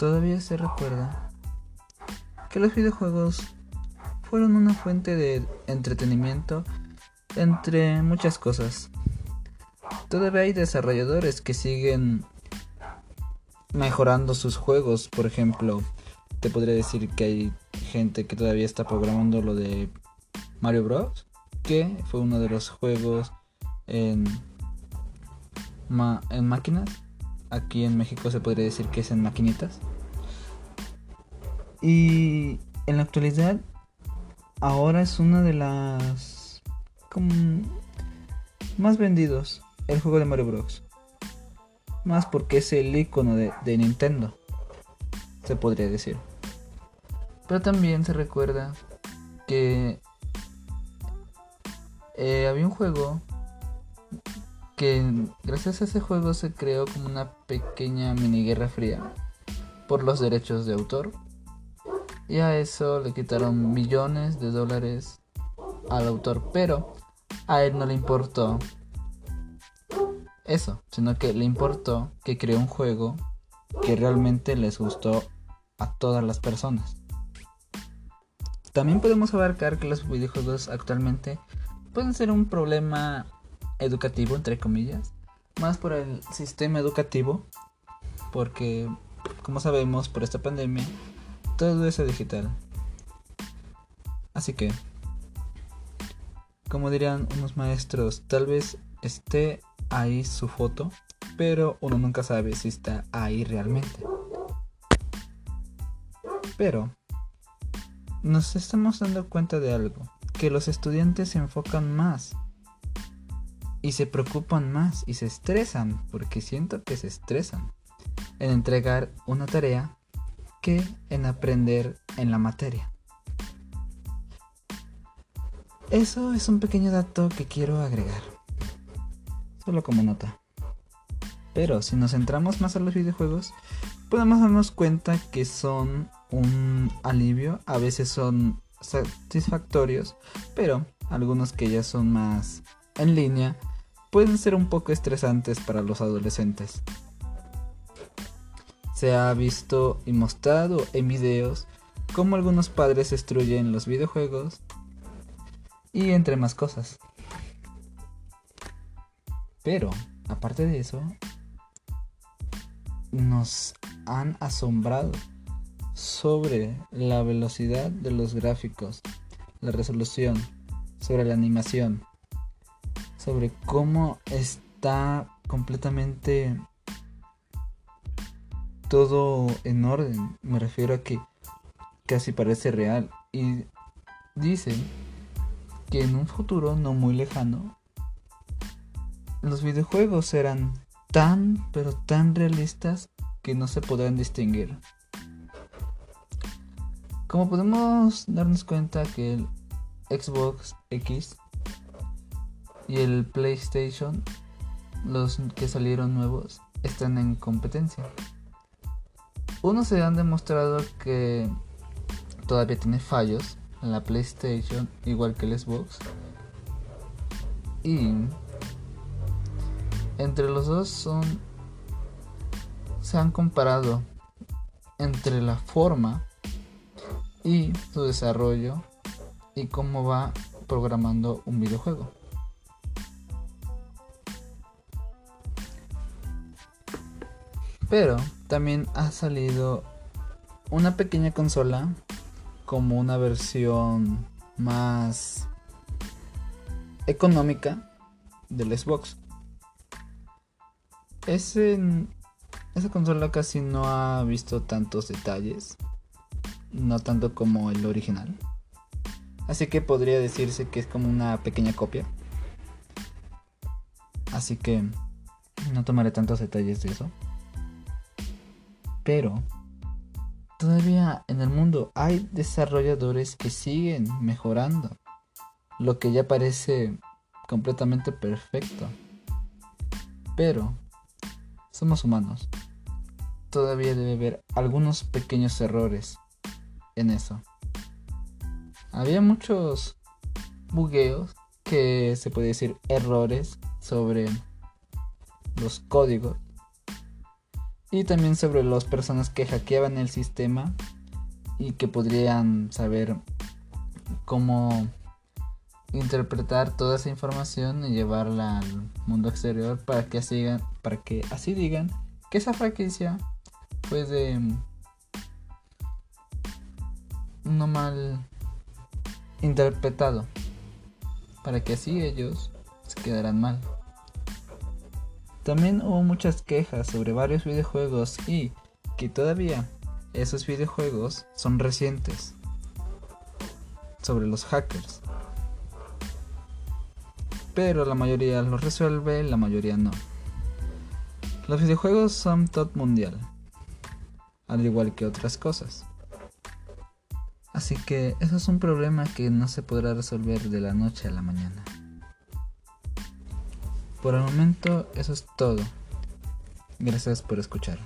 todavía se recuerda que los videojuegos fueron una fuente de entretenimiento entre muchas cosas. Todavía hay desarrolladores que siguen mejorando sus juegos. Por ejemplo, te podría decir que hay gente que todavía está programando lo de Mario Bros. Que fue uno de los juegos en, en máquinas. Aquí en México se podría decir que es en maquinitas. Y en la actualidad, ahora es una de las como, más vendidos el juego de Mario Bros. Más porque es el icono de, Nintendo, se podría decir. Pero también se recuerda que eh, había un juego que gracias a ese juego se creó como una pequeña mini guerra fría por los derechos de autor. Y a eso le quitaron millones de dólares al autor, pero a él no le importó eso, sino que le importó que creó un juego que realmente les gustó a todas las personas. También podemos abarcar que los videojuegos actualmente pueden ser un problema educativo, entre comillas, más por el sistema educativo, porque, como sabemos, por esta pandemia, todo es digital. Así que, como dirían unos maestros, tal vez esté ahí su foto, pero uno nunca sabe si está ahí realmente. Pero nos estamos dando cuenta de algo, que los estudiantes se enfocan más y se preocupan más y se estresan, porque siento que se estresan en entregar una tarea que en aprender en la materia. Eso es un pequeño dato que quiero agregar solo como nota. Pero si nos centramos más a los videojuegos, podemos darnos cuenta que son un alivio, a veces son satisfactorios, pero algunos que ya son más en línea pueden ser un poco estresantes para los adolescentes. Se ha visto y mostrado en videos cómo algunos padres destruyen los videojuegos y entre más cosas. Pero, aparte de eso, nos han asombrado sobre la velocidad de los gráficos, la resolución, sobre la animación, sobre cómo está completamente todo en orden. Me refiero a que casi parece real. Y dicen que en un futuro no muy lejano los videojuegos eran tan, pero tan realistas que no se podrán distinguir. Como podemos darnos cuenta que el Xbox X y el PlayStation, los que salieron nuevos, están en competencia. Unos se han demostrado que todavía tiene fallos en la PlayStation, igual que el Xbox. Y entre los dos son se han comparado entre la forma y su desarrollo y cómo va programando un videojuego. Pero también ha salido una pequeña consola como una versión más económica del Xbox ese, esa consola casi no ha visto tantos detalles, no tanto como el original. Así que podría decirse que es como una pequeña copia. Así que no tomaré tantos detalles de eso. Pero todavía en el mundo hay desarrolladores que siguen mejorando lo que ya parece completamente perfecto. Pero somos humanos. Todavía debe haber algunos pequeños errores en eso. Había muchos bugueos que se puede decir errores sobre los códigos y también sobre las personas que hackeaban el sistema y que podrían saber cómo interpretar toda esa información y llevarla al mundo exterior para que así, para que así digan que esa franquicia fue de no mal interpretado para que así ellos se quedaran mal. También hubo muchas quejas sobre varios videojuegos y que todavía esos videojuegos son recientes sobre los hackers. Pero la mayoría los resuelve, la mayoría no. Los videojuegos son todo mundial, al igual que otras cosas. Así que eso es un problema que no se podrá resolver de la noche a la mañana. Por el momento eso es todo. Gracias por escuchar.